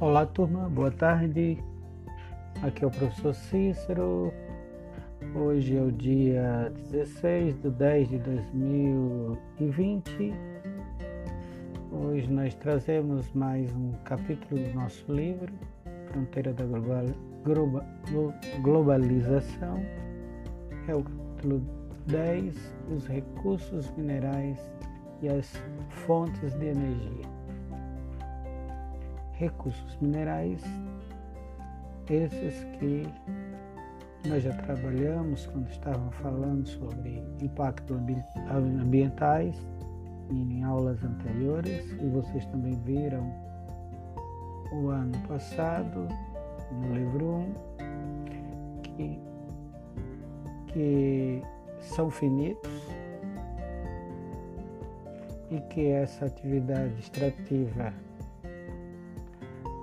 Olá, turma, boa tarde. Aqui é o professor Cícero. Hoje é o dia 16 de 10 de 2020. Hoje nós trazemos mais um capítulo do nosso livro, Fronteira da Global, Globalização. É o capítulo 10, os recursos minerais e as fontes de energia recursos minerais, esses que nós já trabalhamos quando estávamos falando sobre impactos ambientais em aulas anteriores e vocês também viram o ano passado no livro 1 que, que são finitos e que essa atividade extrativa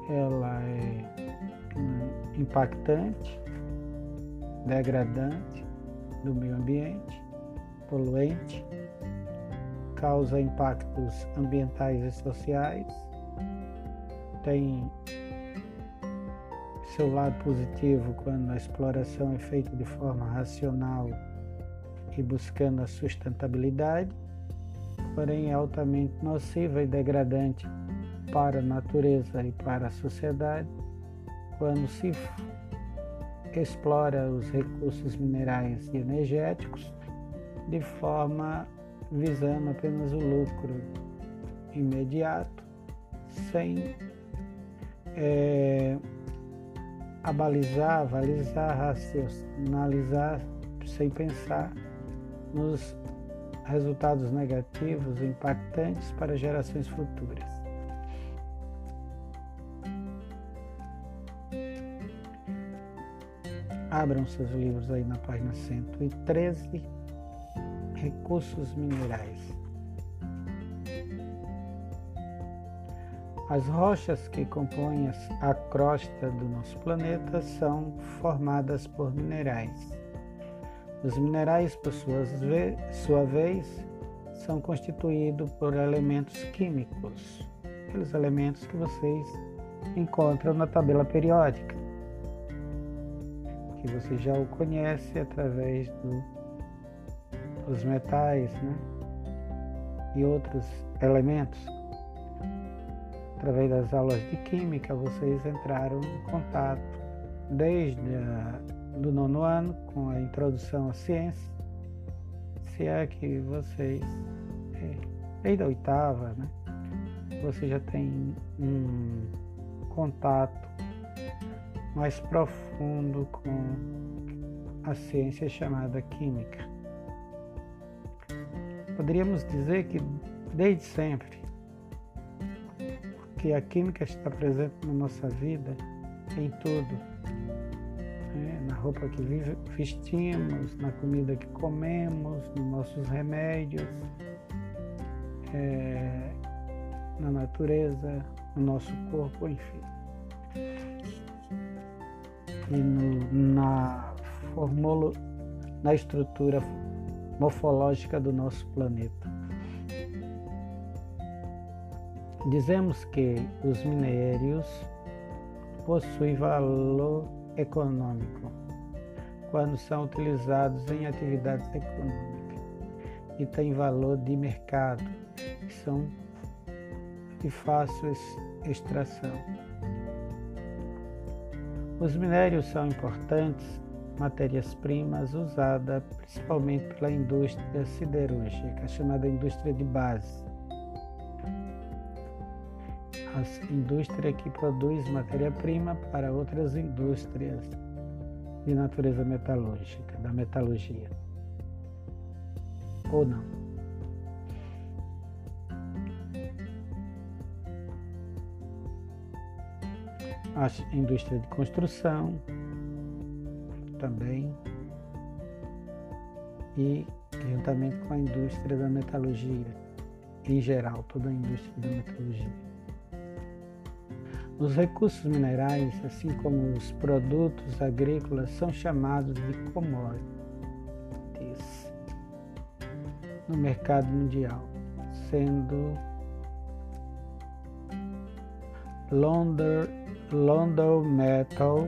ela é impactante, degradante do meio ambiente, poluente, causa impactos ambientais e sociais, tem seu lado positivo quando a exploração é feita de forma racional e buscando a sustentabilidade, porém é altamente nociva e degradante para a natureza e para a sociedade quando se explora os recursos minerais e energéticos de forma visando apenas o lucro imediato, sem é, abalizar, avalizar, racionalizar, sem pensar nos resultados negativos impactantes para gerações futuras. Abram seus livros aí na página 113, Recursos Minerais. As rochas que compõem a crosta do nosso planeta são formadas por minerais. Os minerais, por sua vez, são constituídos por elementos químicos, aqueles elementos que vocês encontram na tabela periódica que você já o conhece através do, dos metais né? e outros elementos. Através das aulas de química, vocês entraram em contato desde do nono ano com a introdução à ciência, se é que vocês, é, desde a oitava, né? você já tem um contato mais profundo com a ciência chamada química. Poderíamos dizer que desde sempre, porque a química está presente na nossa vida, em tudo, né? na roupa que vestimos, na comida que comemos, nos nossos remédios, é, na natureza, no nosso corpo, enfim e no, na, formolo, na estrutura morfológica do nosso planeta. Dizemos que os minérios possuem valor econômico quando são utilizados em atividades econômicas e têm valor de mercado, que são de fácil extração. Os minérios são importantes matérias-primas usadas principalmente pela indústria siderúrgica, chamada indústria de base. A indústria que produz matéria-prima para outras indústrias de natureza metalúrgica, da metalurgia. Ou não. A indústria de construção também e juntamente com a indústria da metalurgia em geral, toda a indústria da metalurgia. Os recursos minerais, assim como os produtos agrícolas, são chamados de commodities no mercado mundial, sendo London, London Metal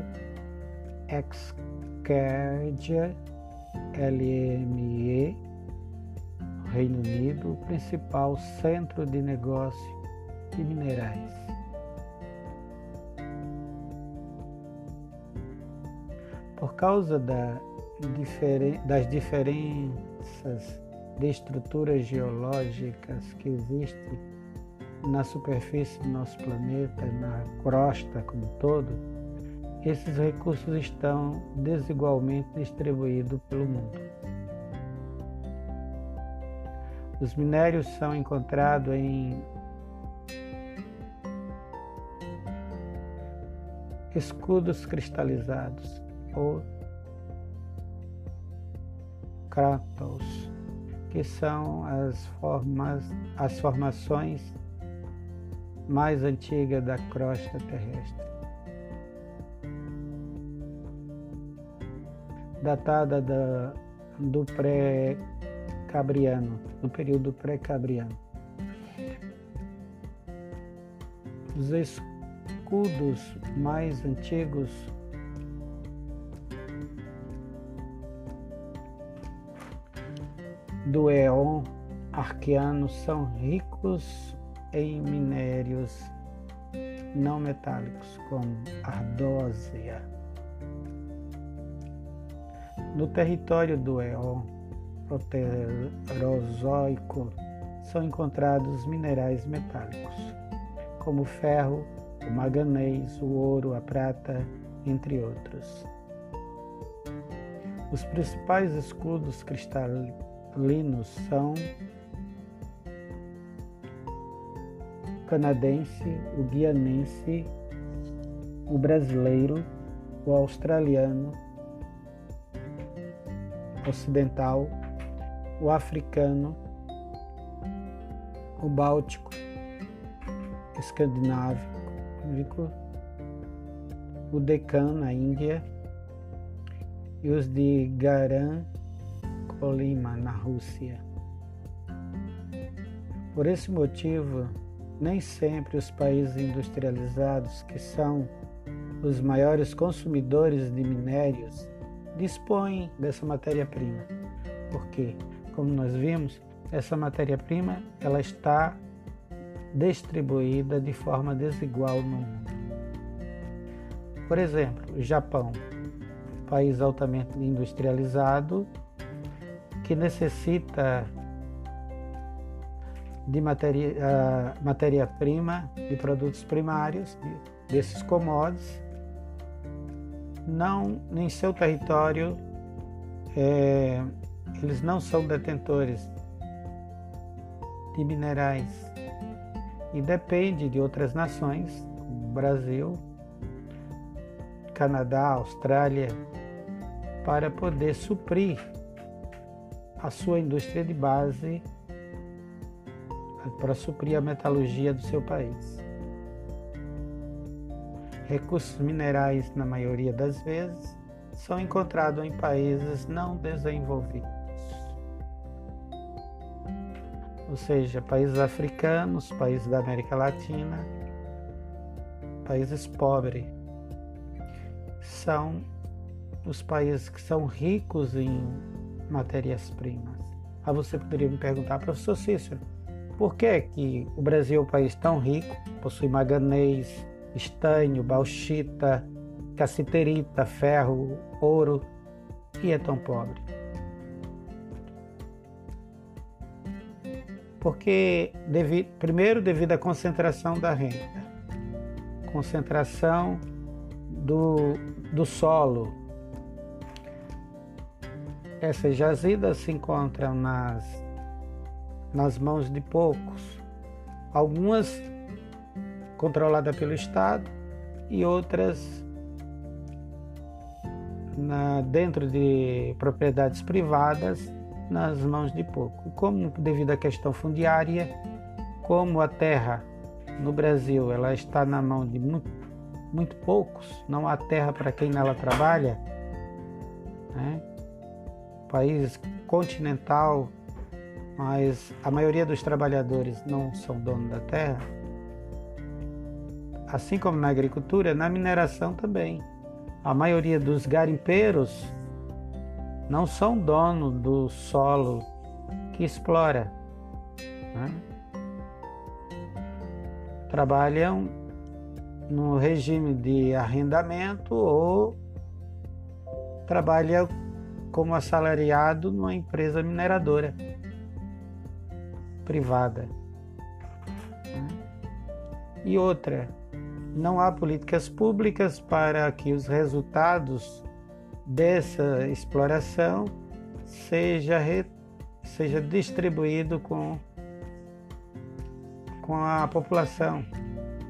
Exchange LME, Reino Unido, o principal centro de negócio de minerais. Por causa da, das diferenças de estruturas geológicas que existem na superfície do nosso planeta, na crosta como um todo, esses recursos estão desigualmente distribuídos pelo mundo. Os minérios são encontrados em escudos cristalizados ou crátos, que são as formas, as formações mais antigas da crosta terrestre. Datada da, do pré-cabriano, do período pré-cabriano. Os escudos mais antigos do Éon arqueano são ricos em minérios não metálicos, como ardósia. No território do Éon proterozoico são encontrados minerais metálicos, como o ferro, o manganês, o ouro, a prata, entre outros. Os principais escudos cristalinos são canadense, o guianense, o brasileiro, o australiano, ocidental, o africano, o báltico, escandinávico, o Deccan na Índia e os de Garan Colima na Rússia. Por esse motivo, nem sempre os países industrializados, que são os maiores consumidores de minérios, dispõem dessa matéria-prima. Porque, como nós vimos, essa matéria-prima ela está distribuída de forma desigual no mundo. Por exemplo, o Japão, país altamente industrializado que necessita de matéria-prima, matéria de produtos primários, de, desses commodities, não, em seu território, é, eles não são detentores de minerais. E depende de outras nações, como Brasil, Canadá, Austrália, para poder suprir a sua indústria de base para suprir a metalurgia do seu país. Recursos minerais, na maioria das vezes, são encontrados em países não desenvolvidos. Ou seja, países africanos, países da América Latina, países pobres, são os países que são ricos em matérias-primas. Aí você poderia me perguntar, professor Cícero, por que, que o Brasil é um país tão rico, possui manganês, estanho, bauxita, cassiterita, ferro, ouro e é tão pobre? Porque, devido, primeiro, devido à concentração da renda, concentração do, do solo. Essas jazidas se encontram nas nas mãos de poucos, algumas controladas pelo Estado e outras na, dentro de propriedades privadas nas mãos de pouco. Como devido à questão fundiária, como a terra no Brasil ela está na mão de muito, muito poucos, não há terra para quem nela trabalha, né? país continental mas a maioria dos trabalhadores não são donos da terra, assim como na agricultura, na mineração também. A maioria dos garimpeiros não são donos do solo que explora. Né? Trabalham no regime de arrendamento ou trabalham como assalariado numa empresa mineradora privada. E outra, não há políticas públicas para que os resultados dessa exploração seja, re, seja distribuído com, com a população,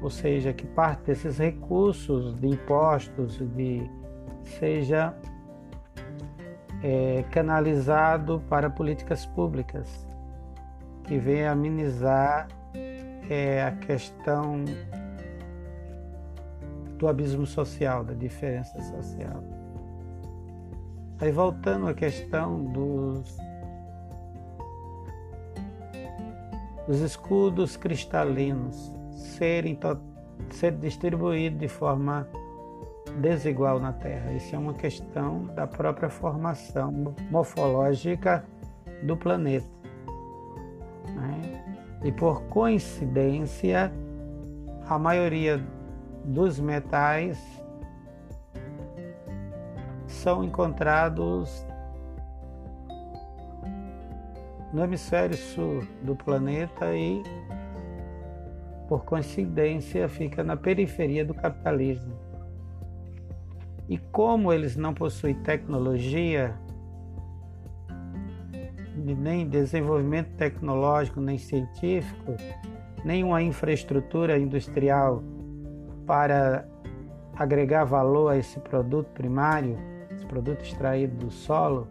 ou seja, que parte desses recursos de impostos de, seja é, canalizado para políticas públicas que venha amenizar é, a questão do abismo social, da diferença social. Aí voltando à questão dos, dos escudos cristalinos serem ser distribuídos de forma desigual na Terra. Isso é uma questão da própria formação morfológica do planeta. E por coincidência, a maioria dos metais são encontrados no hemisfério sul do planeta e, por coincidência, fica na periferia do capitalismo. E como eles não possuem tecnologia, nem desenvolvimento tecnológico, nem científico, nem uma infraestrutura industrial para agregar valor a esse produto primário, esse produto extraído do solo,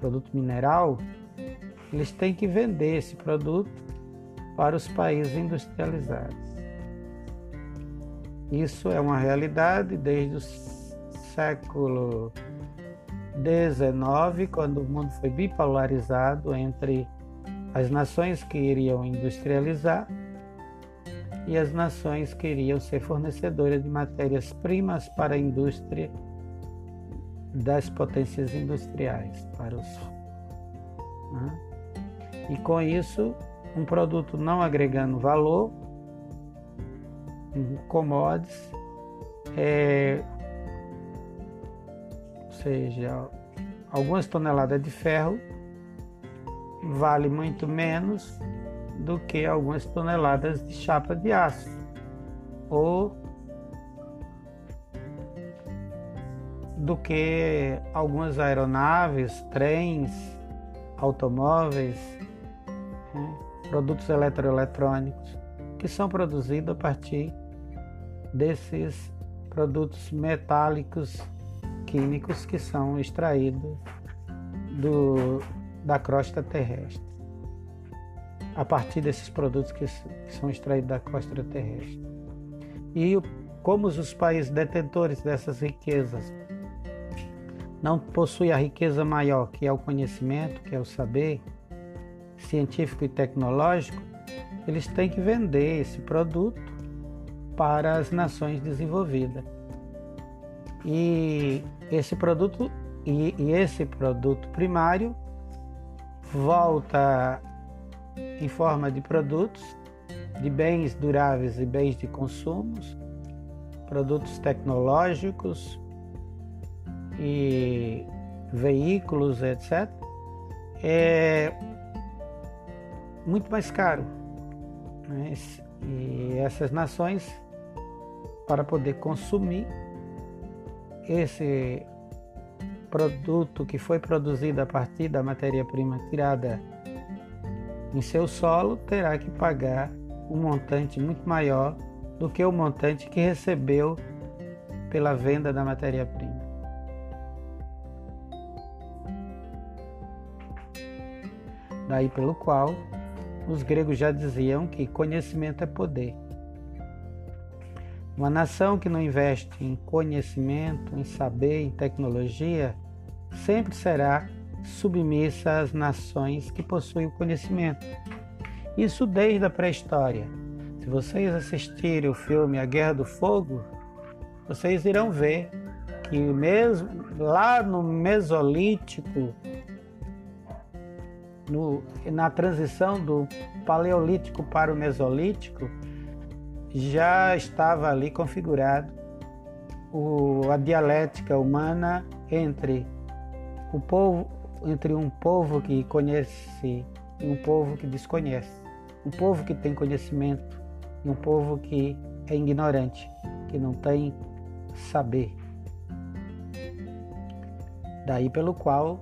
produto mineral, eles têm que vender esse produto para os países industrializados. Isso é uma realidade desde os século XIX, quando o mundo foi bipolarizado entre as nações que iriam industrializar e as nações que iriam ser fornecedoras de matérias-primas para a indústria das potências industriais, para os. Né? E com isso, um produto não agregando valor, um commodities, é, seja, algumas toneladas de ferro vale muito menos do que algumas toneladas de chapa de aço ou do que algumas aeronaves, trens, automóveis, né, produtos eletroeletrônicos que são produzidos a partir desses produtos metálicos químicos que são extraídos do, da crosta terrestre. A partir desses produtos que, que são extraídos da crosta terrestre. E como os países detentores dessas riquezas não possuem a riqueza maior, que é o conhecimento, que é o saber científico e tecnológico, eles têm que vender esse produto para as nações desenvolvidas. E esse produto e, e esse produto primário volta em forma de produtos, de bens duráveis e bens de consumos, produtos tecnológicos e veículos, etc. É muito mais caro. Né? E essas nações, para poder consumir, esse produto que foi produzido a partir da matéria-prima tirada em seu solo terá que pagar um montante muito maior do que o montante que recebeu pela venda da matéria-prima. Daí pelo qual os gregos já diziam que conhecimento é poder. Uma nação que não investe em conhecimento, em saber, em tecnologia, sempre será submissa às nações que possuem o conhecimento. Isso desde a pré-história. Se vocês assistirem o filme A Guerra do Fogo, vocês irão ver que mesmo lá no Mesolítico, no, na transição do Paleolítico para o Mesolítico, já estava ali configurado o, a dialética humana entre o povo, entre um povo que conhece e um povo que desconhece, um povo que tem conhecimento e um povo que é ignorante, que não tem saber. Daí pelo qual,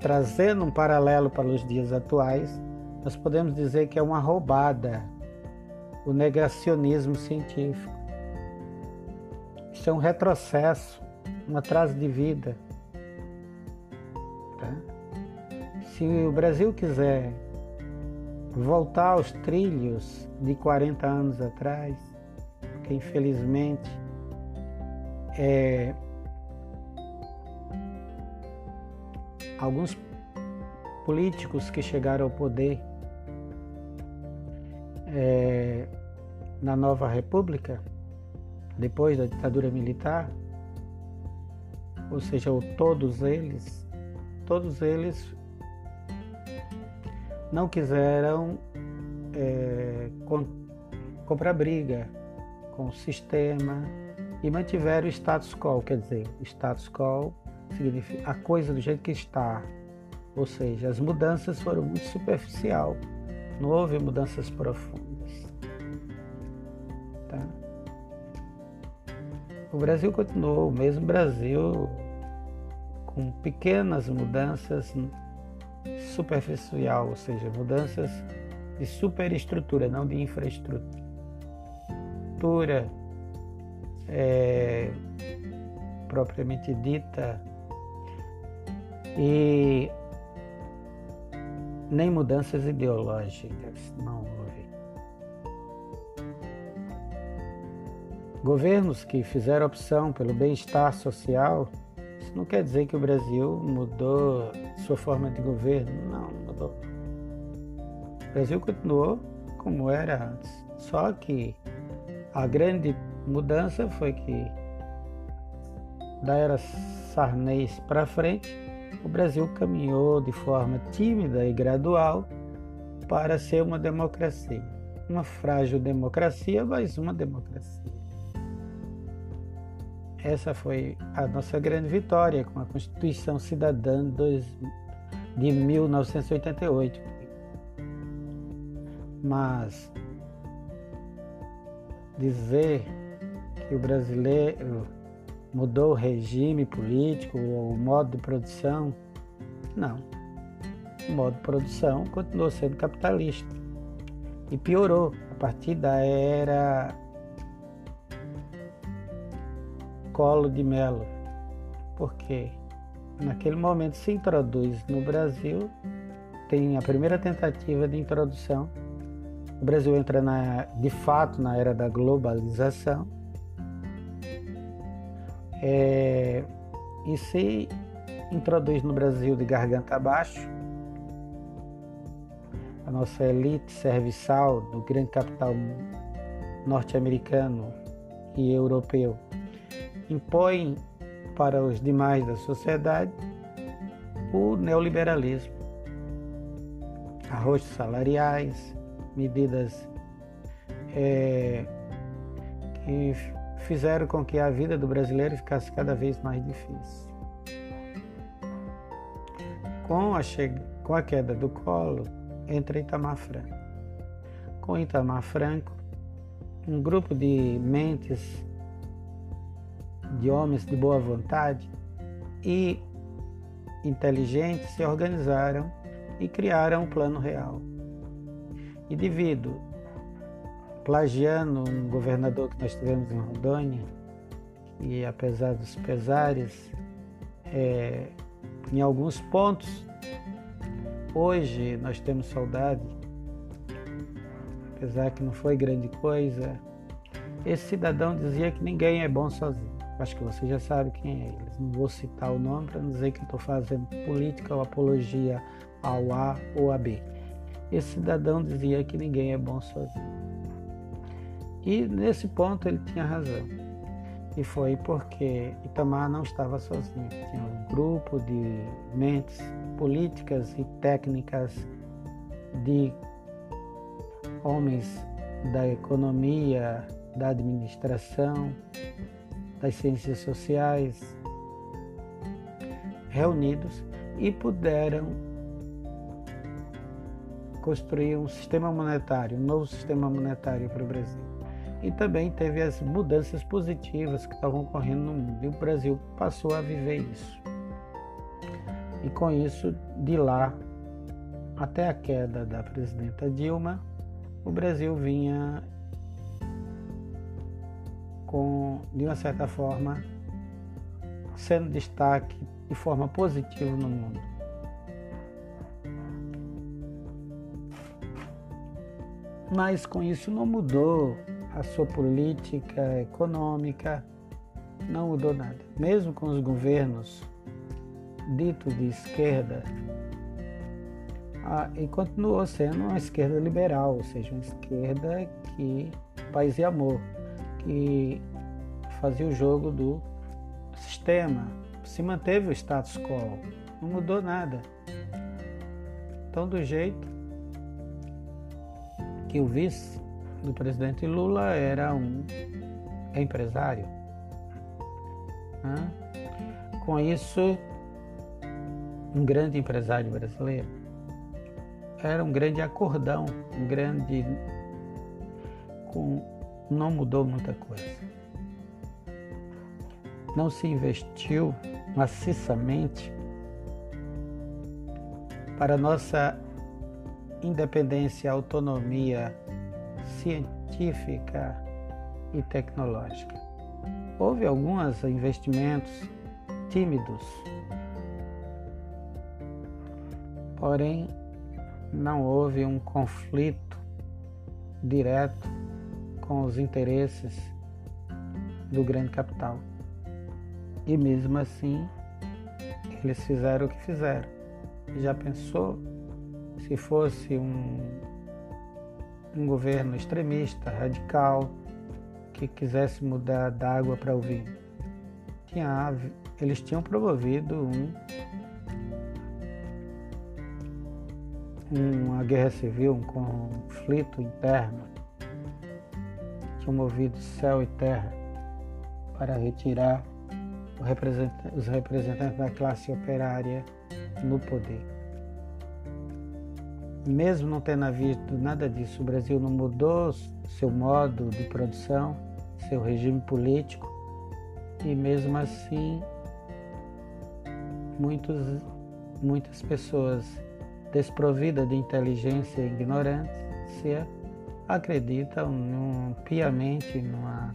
trazendo um paralelo para os dias atuais, nós podemos dizer que é uma roubada o negacionismo científico. Isso é um retrocesso, um atraso de vida. Tá? Se o Brasil quiser voltar aos trilhos de 40 anos atrás, que infelizmente é, alguns políticos que chegaram ao poder é, na nova república, depois da ditadura militar, ou seja, todos eles, todos eles não quiseram é, com, comprar briga com o sistema e mantiveram o status quo, quer dizer, status quo significa a coisa do jeito que está, ou seja, as mudanças foram muito superficial, não houve mudanças profundas. Tá? O Brasil continuou o mesmo Brasil com pequenas mudanças superficial, ou seja, mudanças de superestrutura, não de infraestrutura. É, propriamente dita e nem mudanças ideológicas não houve. Governos que fizeram opção pelo bem-estar social, isso não quer dizer que o Brasil mudou sua forma de governo, não, mudou. O Brasil continuou como era antes, só que a grande mudança foi que da era Sarney para frente, o Brasil caminhou de forma tímida e gradual para ser uma democracia. Uma frágil democracia, mas uma democracia. Essa foi a nossa grande vitória com a Constituição Cidadã de 1988. Mas dizer que o brasileiro mudou o regime político o modo de produção. Não. O modo de produção continuou sendo capitalista e piorou a partir da era Colo de Melo. Porque naquele momento se introduz no Brasil, tem a primeira tentativa de introdução. O Brasil entra na, de fato na era da globalização é, e se introduz no Brasil de garganta abaixo. A nossa elite serviçal do grande capital norte-americano e europeu impõe para os demais da sociedade o neoliberalismo. Arrostos salariais, medidas é, que fizeram com que a vida do brasileiro ficasse cada vez mais difícil. Com a, com a queda do colo, entra Itamar Franco. Com Itamar Franco, um grupo de mentes, de homens de boa vontade e inteligentes se organizaram e criaram um plano real. E devido plagiando um governador que nós tivemos em Rondônia, e apesar dos pesares, é, em alguns pontos, hoje nós temos saudade, apesar que não foi grande coisa. Esse cidadão dizia que ninguém é bom sozinho. Acho que você já sabe quem é ele. Não vou citar o nome para não dizer que estou fazendo política ou apologia ao A ou a B. esse cidadão dizia que ninguém é bom sozinho. E nesse ponto ele tinha razão. E foi porque Itamar não estava sozinho. Tinha um grupo de mentes políticas e técnicas de homens da economia, da administração, das ciências sociais, reunidos e puderam construir um sistema monetário, um novo sistema monetário para o Brasil. E também teve as mudanças positivas que estavam ocorrendo no mundo. E o Brasil passou a viver isso. E com isso, de lá até a queda da presidenta Dilma, o Brasil vinha com, de uma certa forma, sendo destaque de forma positiva no mundo. Mas com isso não mudou a sua política econômica, não mudou nada. Mesmo com os governos dito de esquerda, e continuou sendo uma esquerda liberal, ou seja, uma esquerda que paz e amor, que fazia o jogo do sistema, se manteve o status quo, não mudou nada. Então, do jeito que o vice do presidente Lula era um empresário. Né? Com isso, um grande empresário brasileiro. Era um grande acordão, um grande. Com, não mudou muita coisa. Não se investiu maciçamente para nossa independência, autonomia científica e tecnológica. Houve alguns investimentos tímidos Porém, não houve um conflito direto com os interesses do grande capital. E mesmo assim, eles fizeram o que fizeram. Já pensou se fosse um, um governo extremista, radical, que quisesse mudar da água para o vinho? Tinha, eles tinham promovido um uma guerra civil, um conflito interno, tinha movido céu e terra para retirar os representantes da classe operária no poder. Mesmo não tendo havido nada disso, o Brasil não mudou seu modo de produção, seu regime político, e mesmo assim muitos, muitas pessoas desprovida de inteligência e ignorância, acreditam num, piamente numa,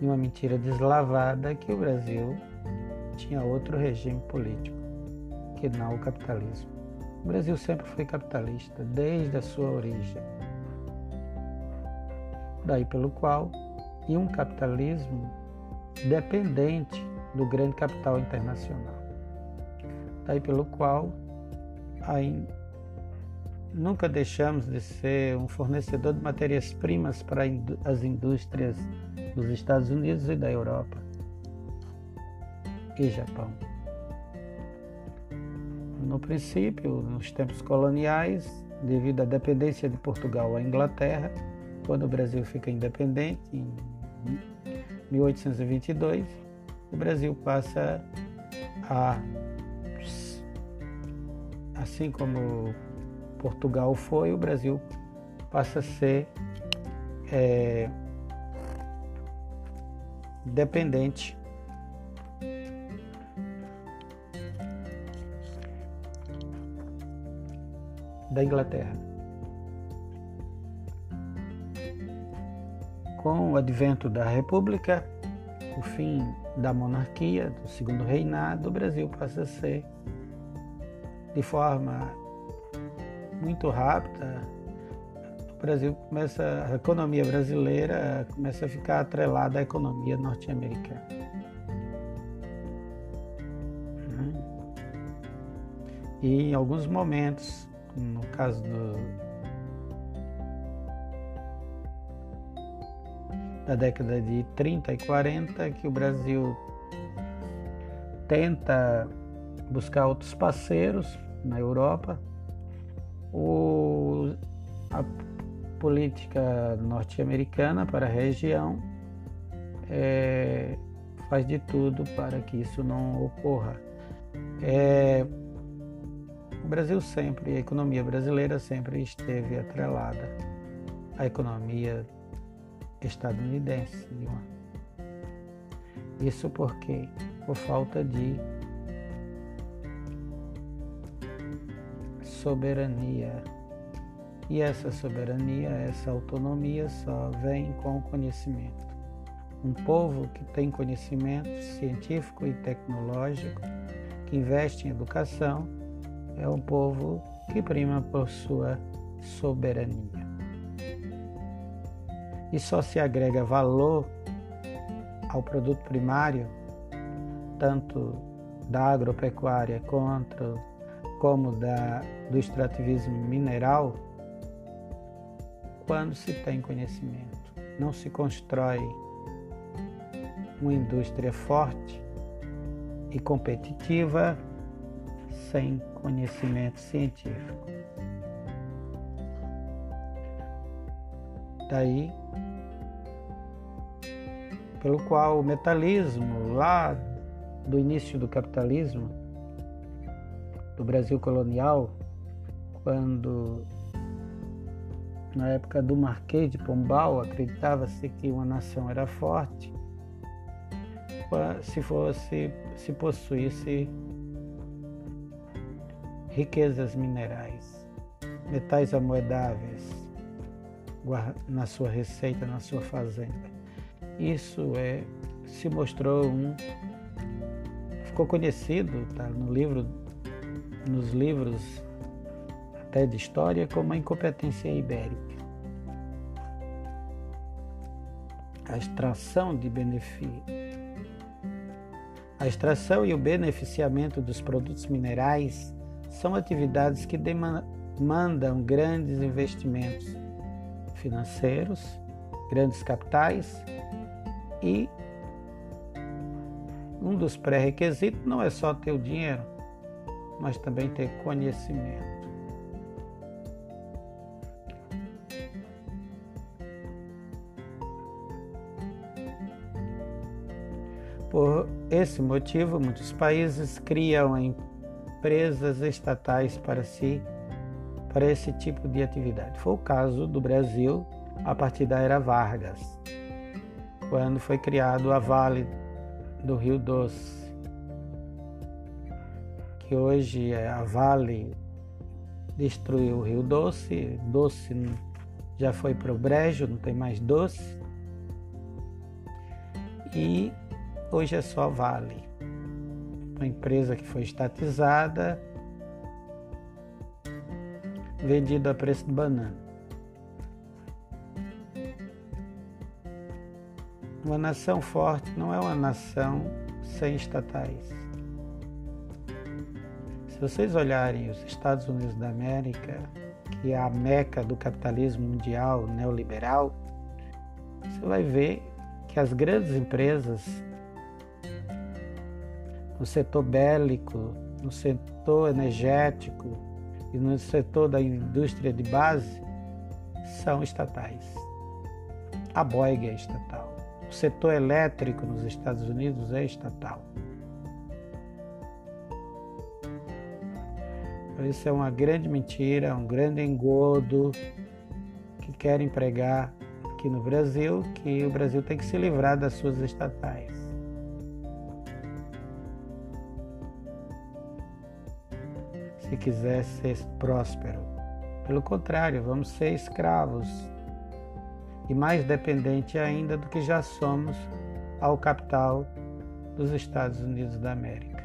numa mentira deslavada que o Brasil tinha outro regime político, que não o capitalismo. O Brasil sempre foi capitalista, desde a sua origem. Daí pelo qual, e um capitalismo dependente do grande capital internacional. Daí pelo qual aí nunca deixamos de ser um fornecedor de matérias-primas para as indústrias dos Estados Unidos e da Europa e Japão. No princípio, nos tempos coloniais, devido à dependência de Portugal à Inglaterra, quando o Brasil fica independente, em 1822, o Brasil passa a assim como Portugal foi, o Brasil passa a ser é, dependente da Inglaterra. Com o advento da República, o fim da monarquia, do segundo reinado, o Brasil passa a ser de forma muito rápida, o Brasil começa, a economia brasileira começa a ficar atrelada à economia norte-americana. E em alguns momentos, no caso do, da década de 30 e 40, que o Brasil tenta buscar outros parceiros na Europa. O, a política norte-americana para a região é, faz de tudo para que isso não ocorra. É, o Brasil sempre, a economia brasileira sempre esteve atrelada à economia estadunidense. Isso porque por falta de soberania. E essa soberania, essa autonomia só vem com o conhecimento. Um povo que tem conhecimento científico e tecnológico, que investe em educação, é um povo que prima por sua soberania e só se agrega valor ao produto primário, tanto da agropecuária quanto como da, do extrativismo mineral, quando se tem conhecimento. Não se constrói uma indústria forte e competitiva sem conhecimento científico. Daí pelo qual o metalismo, lá do início do capitalismo, do Brasil colonial, quando na época do Marquês de Pombal acreditava-se que uma nação era forte se fosse se possuísse riquezas minerais, metais amoedáveis na sua receita, na sua fazenda. Isso é, se mostrou um. ficou conhecido tá, no livro, nos livros até de história como a incompetência ibérica. A extração de benefício. A extração e o beneficiamento dos produtos minerais são atividades que demandam grandes investimentos financeiros, grandes capitais e um dos pré-requisitos não é só ter o dinheiro, mas também ter conhecimento. Por esse motivo, muitos países criam empresas estatais para si para esse tipo de atividade. Foi o caso do Brasil a partir da era Vargas quando foi criado a Vale do Rio Doce, que hoje é a Vale destruiu o Rio Doce, Doce já foi para o brejo, não tem mais doce. E hoje é só Vale, uma empresa que foi estatizada, vendida a preço de banana. Uma nação forte não é uma nação sem estatais. Se vocês olharem os Estados Unidos da América, que é a meca do capitalismo mundial neoliberal, você vai ver que as grandes empresas no setor bélico, no setor energético e no setor da indústria de base são estatais. A Boeing é estatal. O setor elétrico nos Estados Unidos é estatal. Isso é uma grande mentira, um grande engodo que querem pregar aqui no Brasil, que o Brasil tem que se livrar das suas estatais. Se quiser ser próspero. Pelo contrário, vamos ser escravos e mais dependente ainda do que já somos ao capital dos Estados Unidos da América.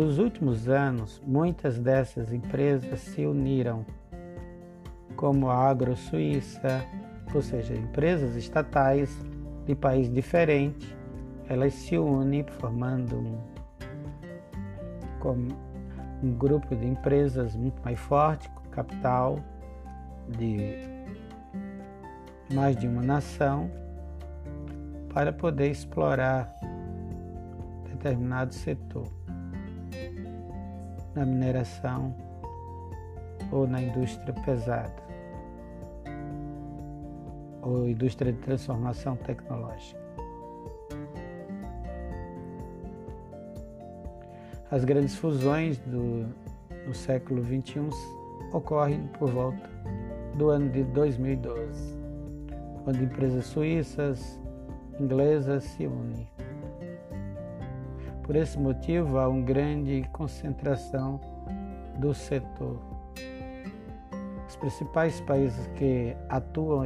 Nos últimos anos, muitas dessas empresas se uniram, como a Agro Suíça, ou seja, empresas estatais de país diferente, elas se unem formando um, um grupo de empresas muito mais forte, com capital de mais de uma nação, para poder explorar determinado setor na mineração ou na indústria pesada ou indústria de transformação tecnológica. As grandes fusões do, do século XXI ocorrem por volta do ano de 2012, quando empresas suíças, inglesas se unem. Por esse motivo, há uma grande concentração do setor os principais países que atuam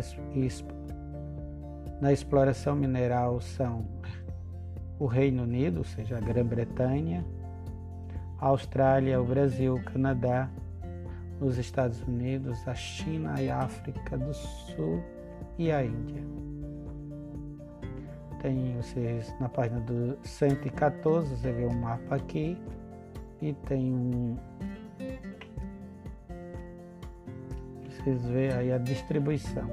na exploração mineral são o Reino Unido, ou seja, a Grã-Bretanha, a Austrália, o Brasil, o Canadá, os Estados Unidos, a China e a África do Sul e a Índia. Tem vocês na página do 114, você vê um mapa aqui e tem um vocês veem aí a distribuição.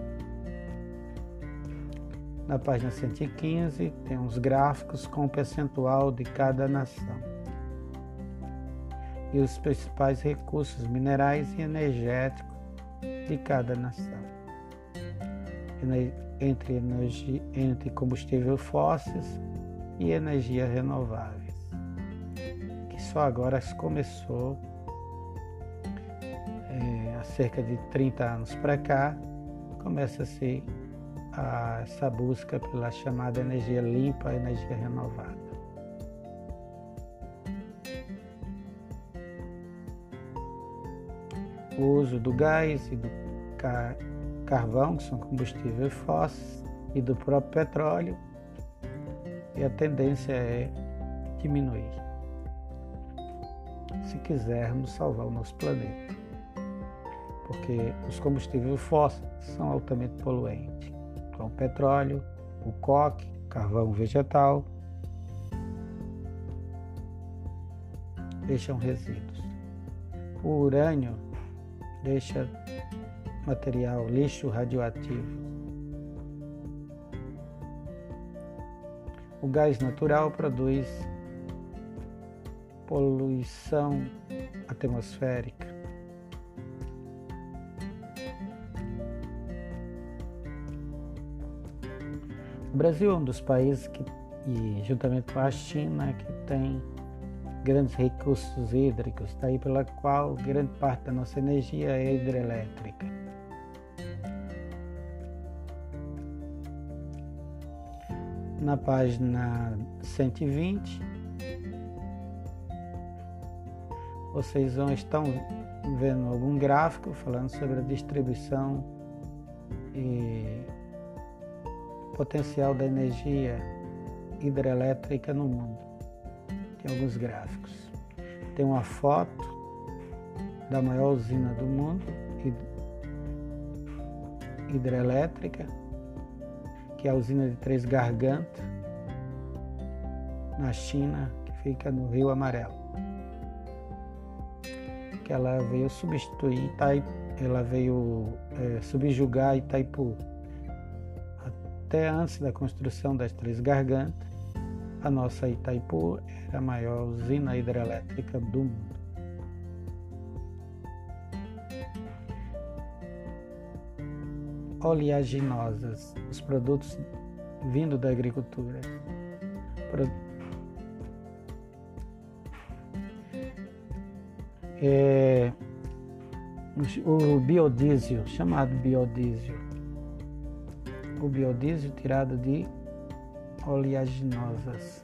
Na página 115 tem os gráficos com o percentual de cada nação e os principais recursos minerais e energéticos de cada nação. Entre, energia, entre combustíveis fósseis e energias renováveis, que só agora começou há cerca de 30 anos para cá, começa-se essa busca pela chamada energia limpa, energia renovada. O uso do gás e do carvão, que são combustíveis fósseis, e do próprio petróleo, e a tendência é diminuir, se quisermos salvar o nosso planeta porque os combustíveis fósseis são altamente poluentes, como o petróleo, o coque, carvão vegetal, deixam resíduos. O urânio deixa material, lixo radioativo. O gás natural produz poluição atmosférica. O Brasil é um dos países que, e juntamente com a China, que tem grandes recursos hídricos, daí pela qual grande parte da nossa energia é hidrelétrica. Na página 120, vocês vão, estão vendo algum gráfico falando sobre a distribuição e potencial da energia hidrelétrica no mundo. Tem alguns gráficos. Tem uma foto da maior usina do mundo hidrelétrica, que é a usina de Três Gargantas, na China, que fica no Rio Amarelo. Que ela veio substituir Itaipu, ela veio é, subjugar Itaipu até antes da construção das Três Gargantas, a nossa Itaipu era a maior usina hidrelétrica do mundo. Oleaginosas, os produtos vindo da agricultura. É, o biodiesel, chamado biodiesel, o biodiesel tirado de oleaginosas,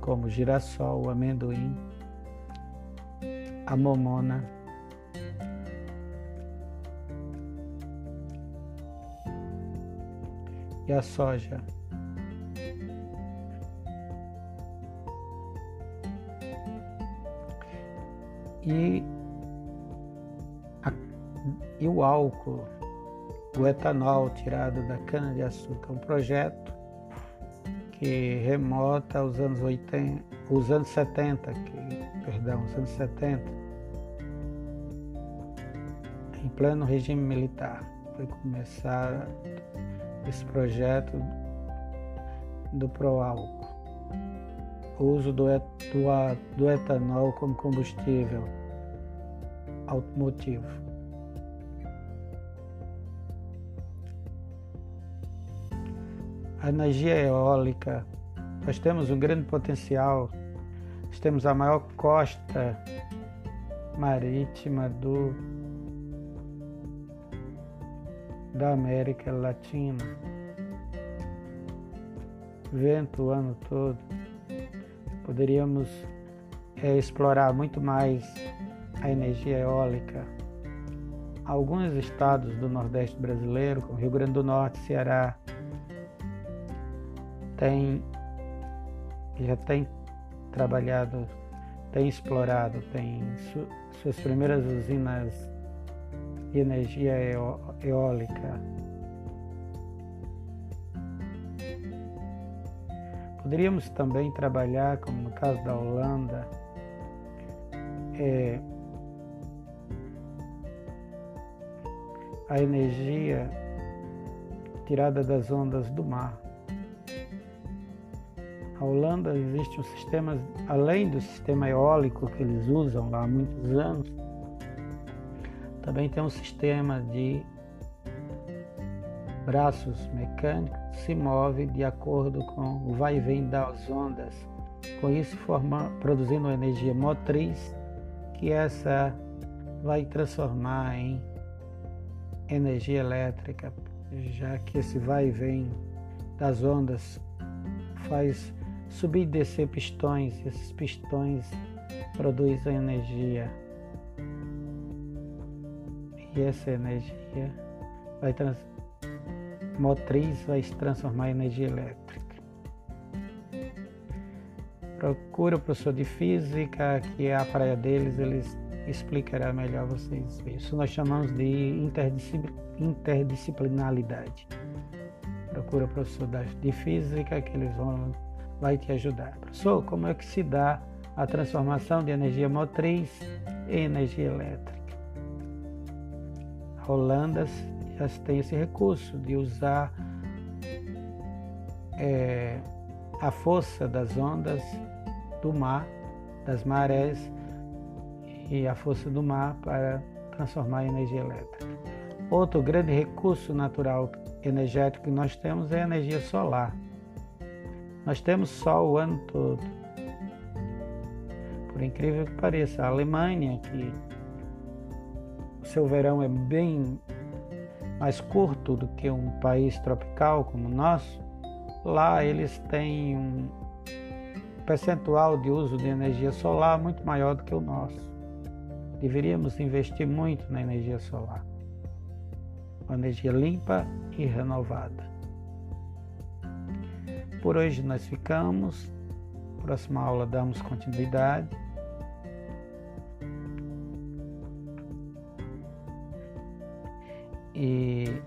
como girassol, amendoim, a momona, e a soja. E, a, e o álcool, o etanol tirado da cana-de-açúcar, um projeto que remota aos anos 80, os anos 70, que, perdão, os anos 70, em pleno regime militar. Foi começar esse projeto do Proálcool. O uso do, do, do etanol como combustível automotivo. A energia eólica, nós temos um grande potencial, nós temos a maior costa marítima do, da América Latina vento o ano todo. Poderíamos é, explorar muito mais a energia eólica. Alguns estados do Nordeste brasileiro, como Rio Grande do Norte, Ceará, tem, já tem trabalhado, tem explorado, tem su, suas primeiras usinas de energia eólica Poderíamos também trabalhar, como no caso da Holanda, é, a energia tirada das ondas do mar. A Holanda existe um sistema, além do sistema eólico que eles usam lá há muitos anos, também tem um sistema de braços mecânicos se move de acordo com o vai e vem das ondas, com isso forma, produzindo energia motriz que essa vai transformar em energia elétrica, já que esse vai e vem das ondas faz subir e descer pistões, e esses pistões produzem energia. E essa energia vai trans motriz vai se transformar em energia elétrica. Procura o professor de física, que é a praia deles, eles explicará melhor vocês. Isso nós chamamos de interdisciplinaridade. Procura o professor de física, que eles vão vai te ajudar. Professor, como é que se dá a transformação de energia motriz em energia elétrica? A Holanda já tem esse recurso de usar é, a força das ondas do mar, das marés e a força do mar para transformar em energia elétrica. Outro grande recurso natural energético que nós temos é a energia solar. Nós temos sol o ano todo. Por incrível que pareça, a Alemanha, que o seu verão é bem mais curto do que um país tropical como o nosso, lá eles têm um percentual de uso de energia solar muito maior do que o nosso. Deveríamos investir muito na energia solar, uma energia limpa e renovada. Por hoje nós ficamos. Próxima aula damos continuidade. E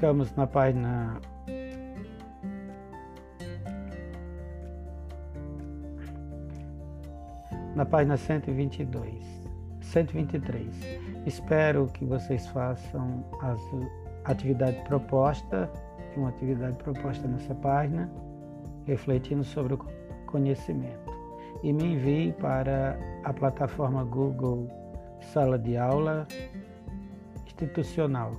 ficamos na página na página 122, 123. Espero que vocês façam as atividades propostas, tem uma atividade proposta nessa página, refletindo sobre o conhecimento. E me envie para a plataforma Google Sala de Aula Institucional,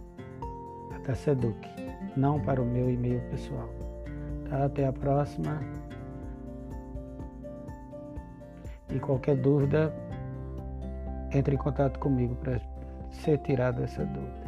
da SEDUC, não para o meu e-mail pessoal. Tá? Até a próxima. E qualquer dúvida, entre em contato comigo para ser tirada essa dúvida.